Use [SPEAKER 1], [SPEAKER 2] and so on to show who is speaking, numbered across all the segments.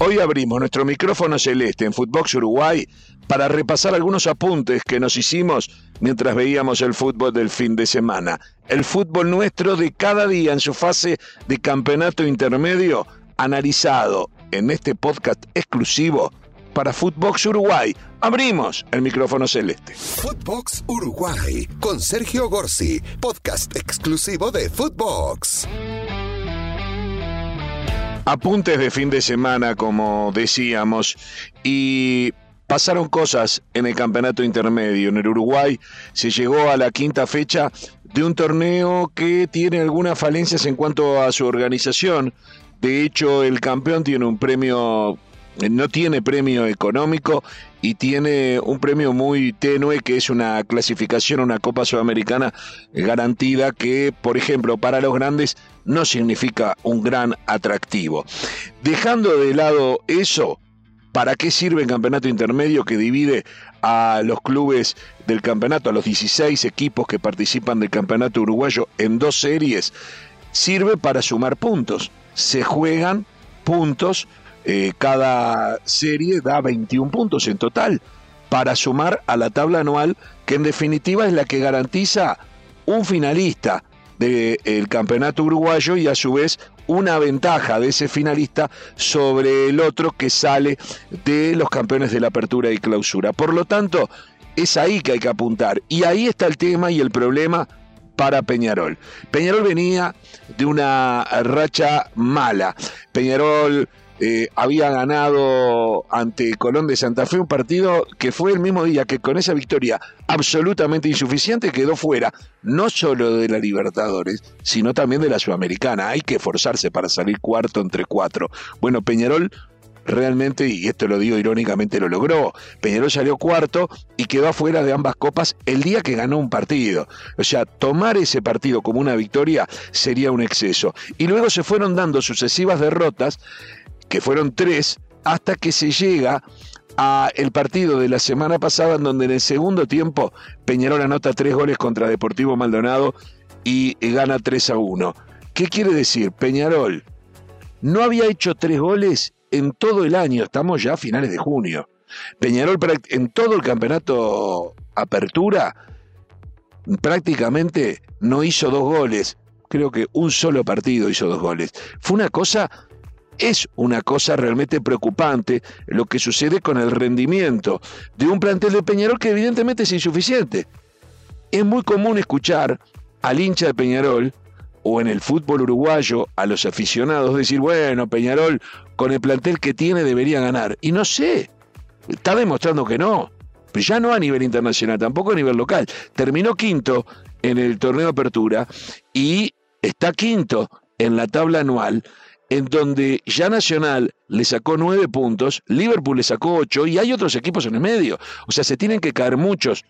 [SPEAKER 1] Hoy abrimos nuestro micrófono celeste en Footbox Uruguay para repasar algunos apuntes que nos hicimos mientras veíamos el fútbol del fin de semana. El fútbol nuestro de cada día en su fase de campeonato intermedio, analizado en este podcast exclusivo para Footbox Uruguay. Abrimos el micrófono celeste.
[SPEAKER 2] Footbox Uruguay con Sergio Gorsi, podcast exclusivo de Footbox.
[SPEAKER 1] Apuntes de fin de semana, como decíamos, y pasaron cosas en el campeonato intermedio. En el Uruguay se llegó a la quinta fecha de un torneo que tiene algunas falencias en cuanto a su organización. De hecho, el campeón tiene un premio, no tiene premio económico y tiene un premio muy tenue que es una clasificación una Copa Sudamericana garantida que, por ejemplo, para los grandes no significa un gran atractivo. Dejando de lado eso, ¿para qué sirve el campeonato intermedio que divide a los clubes del campeonato, a los 16 equipos que participan del campeonato uruguayo en dos series? Sirve para sumar puntos. Se juegan puntos, eh, cada serie da 21 puntos en total para sumar a la tabla anual que en definitiva es la que garantiza un finalista del campeonato uruguayo y a su vez una ventaja de ese finalista sobre el otro que sale de los campeones de la apertura y clausura. Por lo tanto, es ahí que hay que apuntar. Y ahí está el tema y el problema para Peñarol. Peñarol venía de una racha mala. Peñarol eh, había ganado ante Colón de Santa Fe un partido que fue el mismo día que con esa victoria absolutamente insuficiente quedó fuera, no solo de la Libertadores, sino también de la Sudamericana. Hay que esforzarse para salir cuarto entre cuatro. Bueno, Peñarol realmente, y esto lo digo irónicamente, lo logró. Peñarol salió cuarto y quedó afuera de ambas copas el día que ganó un partido. O sea, tomar ese partido como una victoria sería un exceso. Y luego se fueron dando sucesivas derrotas que fueron tres, hasta que se llega a el partido de la semana pasada, en donde en el segundo tiempo Peñarol anota tres goles contra Deportivo Maldonado y gana 3 a 1. ¿Qué quiere decir? Peñarol no había hecho tres goles en todo el año, estamos ya a finales de junio. Peñarol en todo el campeonato apertura prácticamente no hizo dos goles, creo que un solo partido hizo dos goles. Fue una cosa es una cosa realmente preocupante lo que sucede con el rendimiento de un plantel de Peñarol que evidentemente es insuficiente. Es muy común escuchar al hincha de Peñarol o en el fútbol uruguayo a los aficionados decir, bueno, Peñarol con el plantel que tiene debería ganar. Y no sé, está demostrando que no. Pero ya no a nivel internacional, tampoco a nivel local. Terminó quinto en el torneo apertura y está quinto en la tabla anual en donde ya Nacional le sacó nueve puntos, Liverpool le sacó ocho y hay otros equipos en el medio. O sea, se tienen que caer muchos.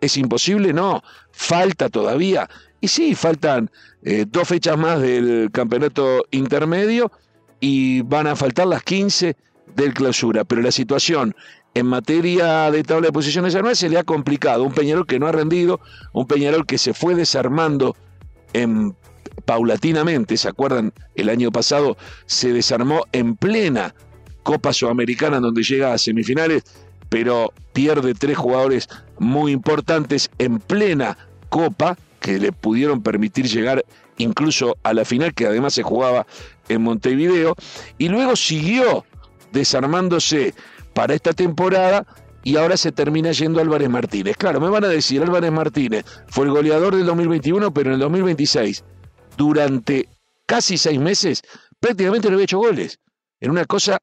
[SPEAKER 1] ¿Es imposible? No. Falta todavía. Y sí, faltan eh, dos fechas más del campeonato intermedio y van a faltar las 15 del clausura. Pero la situación en materia de tabla de posiciones anuales se le ha complicado. Un Peñarol que no ha rendido, un Peñarol que se fue desarmando en paulatinamente, ¿se acuerdan? El año pasado se desarmó en plena Copa Sudamericana donde llega a semifinales, pero pierde tres jugadores muy importantes en plena Copa que le pudieron permitir llegar incluso a la final que además se jugaba en Montevideo y luego siguió desarmándose para esta temporada y ahora se termina yendo Álvarez Martínez. Claro, me van a decir, Álvarez Martínez fue el goleador del 2021, pero en el 2026 durante casi seis meses prácticamente no había hecho goles. Era una cosa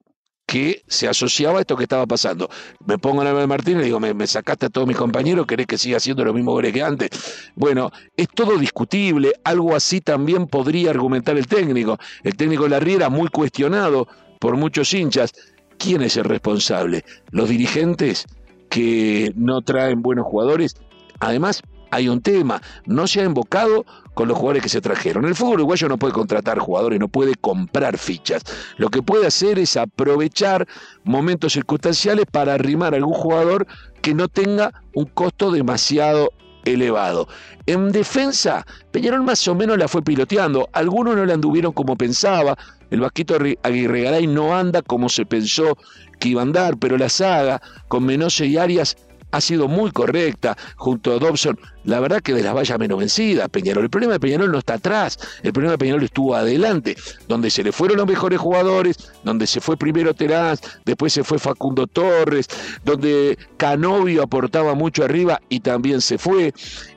[SPEAKER 1] que se asociaba a esto que estaba pasando. Me pongo en el Martínez y digo, me, sacaste a todos mis compañeros, querés que siga haciendo los mismos goles que antes. Bueno, es todo discutible, algo así también podría argumentar el técnico. El técnico de la Riera, muy cuestionado por muchos hinchas. ¿Quién es el responsable? ¿Los dirigentes que no traen buenos jugadores? Además, hay un tema, no se ha invocado con los jugadores que se trajeron. El fútbol uruguayo no puede contratar jugadores, no puede comprar fichas. Lo que puede hacer es aprovechar momentos circunstanciales para arrimar a algún jugador que no tenga un costo demasiado elevado. En defensa, Peñarol más o menos la fue piloteando. Algunos no la anduvieron como pensaba. El Vasquito Aguirre Garay no anda como se pensó que iba a andar, pero la saga con Menose y Arias ha sido muy correcta junto a Dobson. La verdad que de las vallas menos vencida, Peñarol. El problema de Peñarol no está atrás, el problema de Peñarol estuvo adelante, donde se le fueron los mejores jugadores, donde se fue primero Terán, después se fue Facundo Torres, donde Canovio aportaba mucho arriba y también se fue.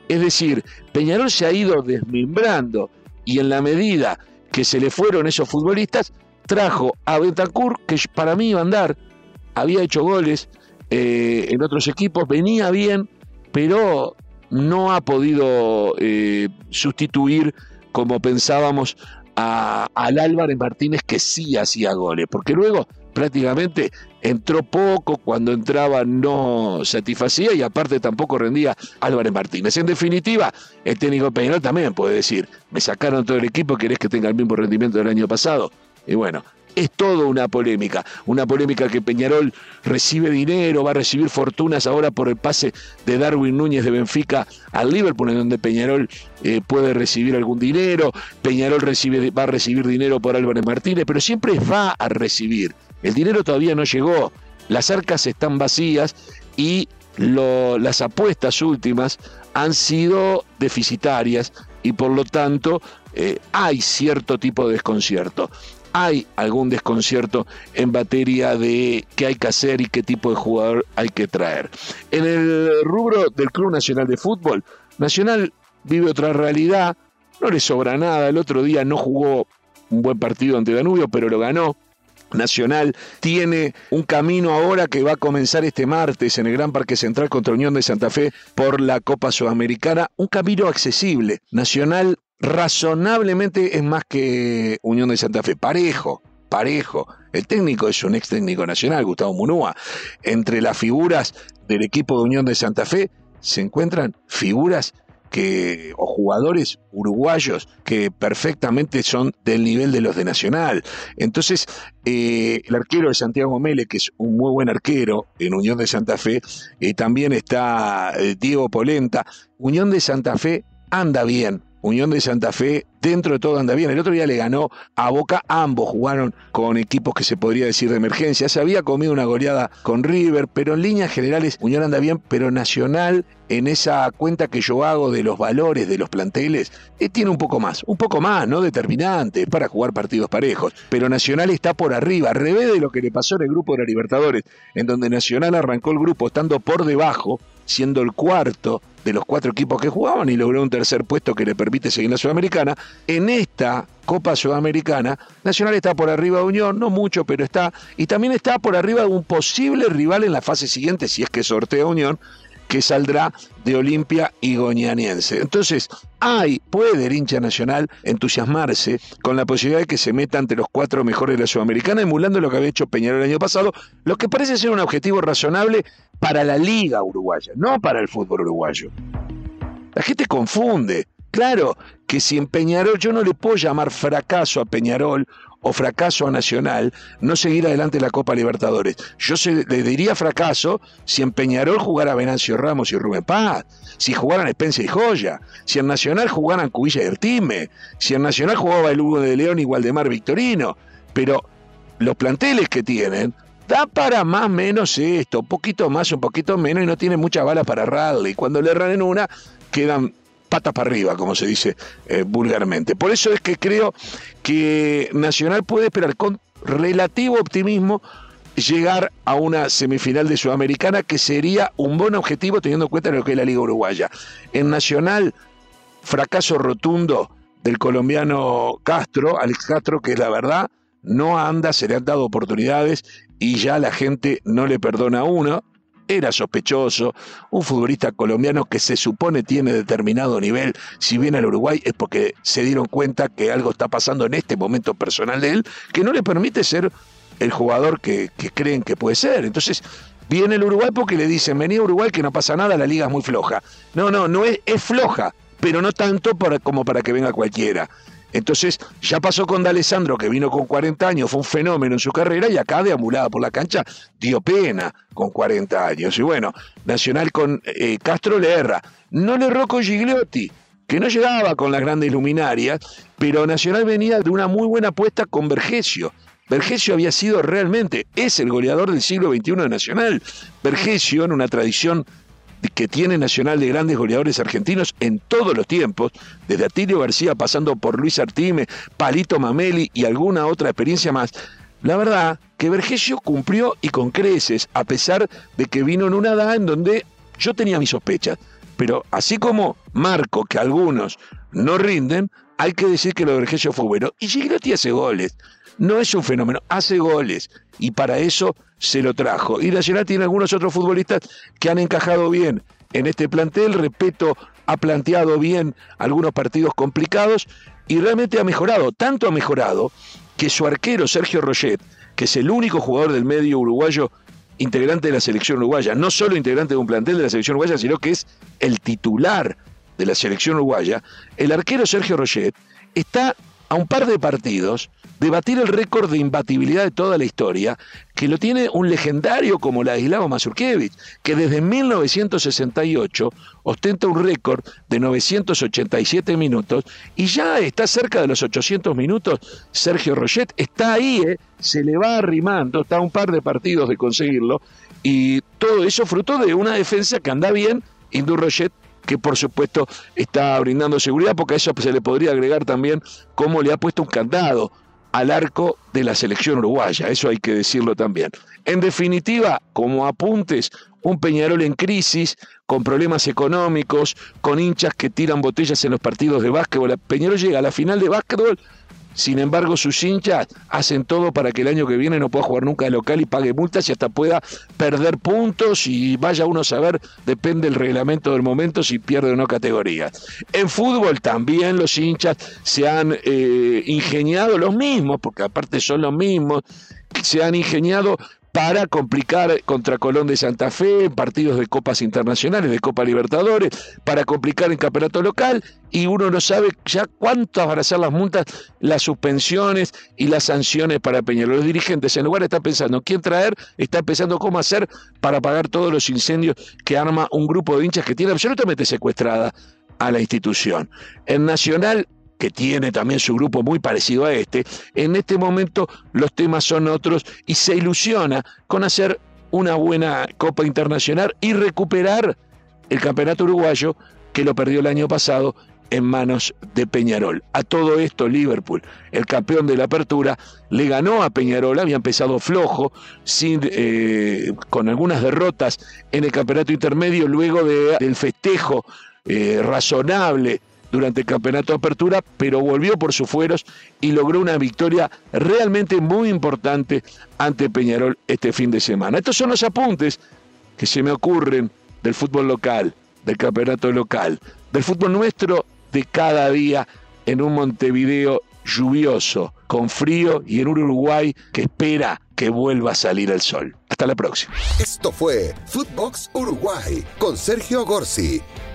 [SPEAKER 1] Es decir, Peñarol se ha ido desmembrando y en la medida que se le fueron esos futbolistas, trajo a Betancourt, que para mí iba a andar, había hecho goles, eh, en otros equipos, venía bien, pero no ha podido eh, sustituir como pensábamos a, al Álvarez Martínez que sí hacía goles, porque luego prácticamente entró poco, cuando entraba no satisfacía y aparte tampoco rendía Álvarez Martínez. En definitiva, el técnico Peñarol también puede decir, me sacaron todo el equipo, querés que tenga el mismo rendimiento del año pasado. Y bueno, es todo una polémica, una polémica que Peñarol recibe dinero, va a recibir fortunas ahora por el pase de Darwin Núñez de Benfica al Liverpool, en donde Peñarol eh, puede recibir algún dinero, Peñarol recibe, va a recibir dinero por Álvarez Martínez, pero siempre va a recibir. El dinero todavía no llegó, las arcas están vacías y las apuestas últimas han sido deficitarias y por lo tanto eh, hay cierto tipo de desconcierto hay algún desconcierto en materia de qué hay que hacer y qué tipo de jugador hay que traer. En el rubro del Club Nacional de Fútbol, Nacional vive otra realidad, no le sobra nada, el otro día no jugó un buen partido ante Danubio, pero lo ganó. Nacional tiene un camino ahora que va a comenzar este martes en el Gran Parque Central contra Unión de Santa Fe por la Copa Sudamericana, un camino accesible. Nacional razonablemente es más que Unión de Santa Fe, parejo, parejo. El técnico es un ex técnico nacional, Gustavo Munúa. Entre las figuras del equipo de Unión de Santa Fe se encuentran figuras que, o jugadores uruguayos que perfectamente son del nivel de los de Nacional. Entonces, eh, el arquero de Santiago Mele, que es un muy buen arquero en Unión de Santa Fe, eh, también está eh, Diego Polenta. Unión de Santa Fe anda bien, Unión de Santa Fe, dentro de todo anda bien. El otro día le ganó a Boca, ambos jugaron con equipos que se podría decir de emergencia. Se había comido una goleada con River, pero en líneas generales Unión anda bien, pero Nacional en esa cuenta que yo hago de los valores de los planteles, eh, tiene un poco más, un poco más, no determinante para jugar partidos parejos, pero Nacional está por arriba, al revés de lo que le pasó en el grupo de la Libertadores, en donde Nacional arrancó el grupo estando por debajo, siendo el cuarto de los cuatro equipos que jugaban y logró un tercer puesto que le permite seguir en la Sudamericana. En esta Copa Sudamericana, Nacional está por arriba de Unión, no mucho, pero está, y también está por arriba de un posible rival en la fase siguiente, si es que sortea Unión, que saldrá de Olimpia y Goñaniense. Entonces, hay, puede el hincha nacional entusiasmarse con la posibilidad de que se meta ante los cuatro mejores de la Sudamericana, emulando lo que había hecho Peñarol el año pasado, lo que parece ser un objetivo razonable para la liga uruguaya, no para el fútbol uruguayo. La gente confunde. Claro que si en Peñarol yo no le puedo llamar fracaso a Peñarol o fracaso a Nacional no seguir adelante la Copa Libertadores. Yo le diría fracaso si en Peñarol jugara Venancio Ramos y Rubén Paz, si jugaran Spencer y Joya, si en Nacional jugaran Cubilla y Ertime, si en Nacional jugaba el Hugo de León y Waldemar Victorino. Pero los planteles que tienen da para más menos esto, un poquito más, un poquito menos y no tiene mucha bala para rally. Cuando le erran en una, quedan patas para arriba, como se dice eh, vulgarmente. Por eso es que creo que Nacional puede esperar con relativo optimismo llegar a una semifinal de Sudamericana, que sería un buen objetivo teniendo en cuenta lo que es la Liga Uruguaya. En Nacional, fracaso rotundo del colombiano Castro, Alex Castro, que la verdad, no anda, se le han dado oportunidades y ya la gente no le perdona a uno. Era sospechoso, un futbolista colombiano que se supone tiene determinado nivel, si viene al Uruguay es porque se dieron cuenta que algo está pasando en este momento personal de él, que no le permite ser el jugador que, creen que puede ser. Entonces, viene el Uruguay porque le dicen, vení a Uruguay que no pasa nada, la liga es muy floja. No, no, no es, es floja, pero no tanto para, como para que venga cualquiera. Entonces, ya pasó con D'Alessandro, que vino con 40 años, fue un fenómeno en su carrera, y acá deambulada por la cancha dio pena con 40 años. Y bueno, Nacional con eh, Castro le erra. No le erró con Gigliotti, que no llegaba con las grandes luminarias, pero Nacional venía de una muy buena apuesta con Vergesio. Vergesio había sido realmente, es el goleador del siglo XXI de Nacional. Vergesio, en una tradición que tiene Nacional de grandes goleadores argentinos en todos los tiempos, desde Atilio García pasando por Luis Artime, Palito Mameli y alguna otra experiencia más. La verdad que Vergesio cumplió y con creces, a pesar de que vino en una edad en donde yo tenía mis sospechas. Pero así como Marco, que algunos no rinden, hay que decir que lo de Vergesio fue bueno. Y Gigliotti hace goles. No es un fenómeno, hace goles. Y para eso se lo trajo. Y Nacional tiene algunos otros futbolistas que han encajado bien en este plantel. Respeto ha planteado bien algunos partidos complicados y realmente ha mejorado. Tanto ha mejorado que su arquero Sergio Roget, que es el único jugador del medio uruguayo integrante de la selección uruguaya, no solo integrante de un plantel de la selección uruguaya, sino que es el titular de la selección uruguaya, el arquero Sergio Roget está a un par de partidos de batir el récord de imbatibilidad de toda la historia, que lo tiene un legendario como Ladislao Mazurkiewicz, que desde 1968 ostenta un récord de 987 minutos y ya está cerca de los 800 minutos. Sergio Roget está ahí, ¿eh? se le va arrimando, está a un par de partidos de conseguirlo, y todo eso fruto de una defensa que anda bien, Indu Roget que por supuesto está brindando seguridad, porque a eso se le podría agregar también cómo le ha puesto un candado al arco de la selección uruguaya, eso hay que decirlo también. En definitiva, como apuntes, un Peñarol en crisis, con problemas económicos, con hinchas que tiran botellas en los partidos de básquetbol. Peñarol llega a la final de básquetbol sin embargo, sus hinchas hacen todo para que el año que viene no pueda jugar nunca de local y pague multas y hasta pueda perder puntos y vaya uno a saber, depende del reglamento del momento, si pierde o no categoría. En fútbol también los hinchas se han eh, ingeniado los mismos, porque aparte son los mismos, se han ingeniado para complicar contra Colón de Santa Fe en partidos de copas internacionales, de Copa Libertadores, para complicar en campeonato local y uno no sabe ya cuántas van a ser las multas, las suspensiones y las sanciones para Peñarol. Los dirigentes en lugar estar pensando quién traer, están pensando cómo hacer para pagar todos los incendios que arma un grupo de hinchas que tiene absolutamente secuestrada a la institución. En Nacional que tiene también su grupo muy parecido a este, en este momento los temas son otros y se ilusiona con hacer una buena Copa Internacional y recuperar el Campeonato Uruguayo que lo perdió el año pasado en manos de Peñarol. A todo esto Liverpool, el campeón de la apertura, le ganó a Peñarol, había empezado flojo, sin, eh, con algunas derrotas en el campeonato intermedio, luego del festejo eh, razonable durante el campeonato de apertura, pero volvió por sus fueros y logró una victoria realmente muy importante ante Peñarol este fin de semana. Estos son los apuntes que se me ocurren del fútbol local, del campeonato local, del fútbol nuestro de cada día en un Montevideo lluvioso, con frío y en un Uruguay que espera que vuelva a salir el sol. Hasta la próxima.
[SPEAKER 2] Esto fue Footbox Uruguay con Sergio Gorsi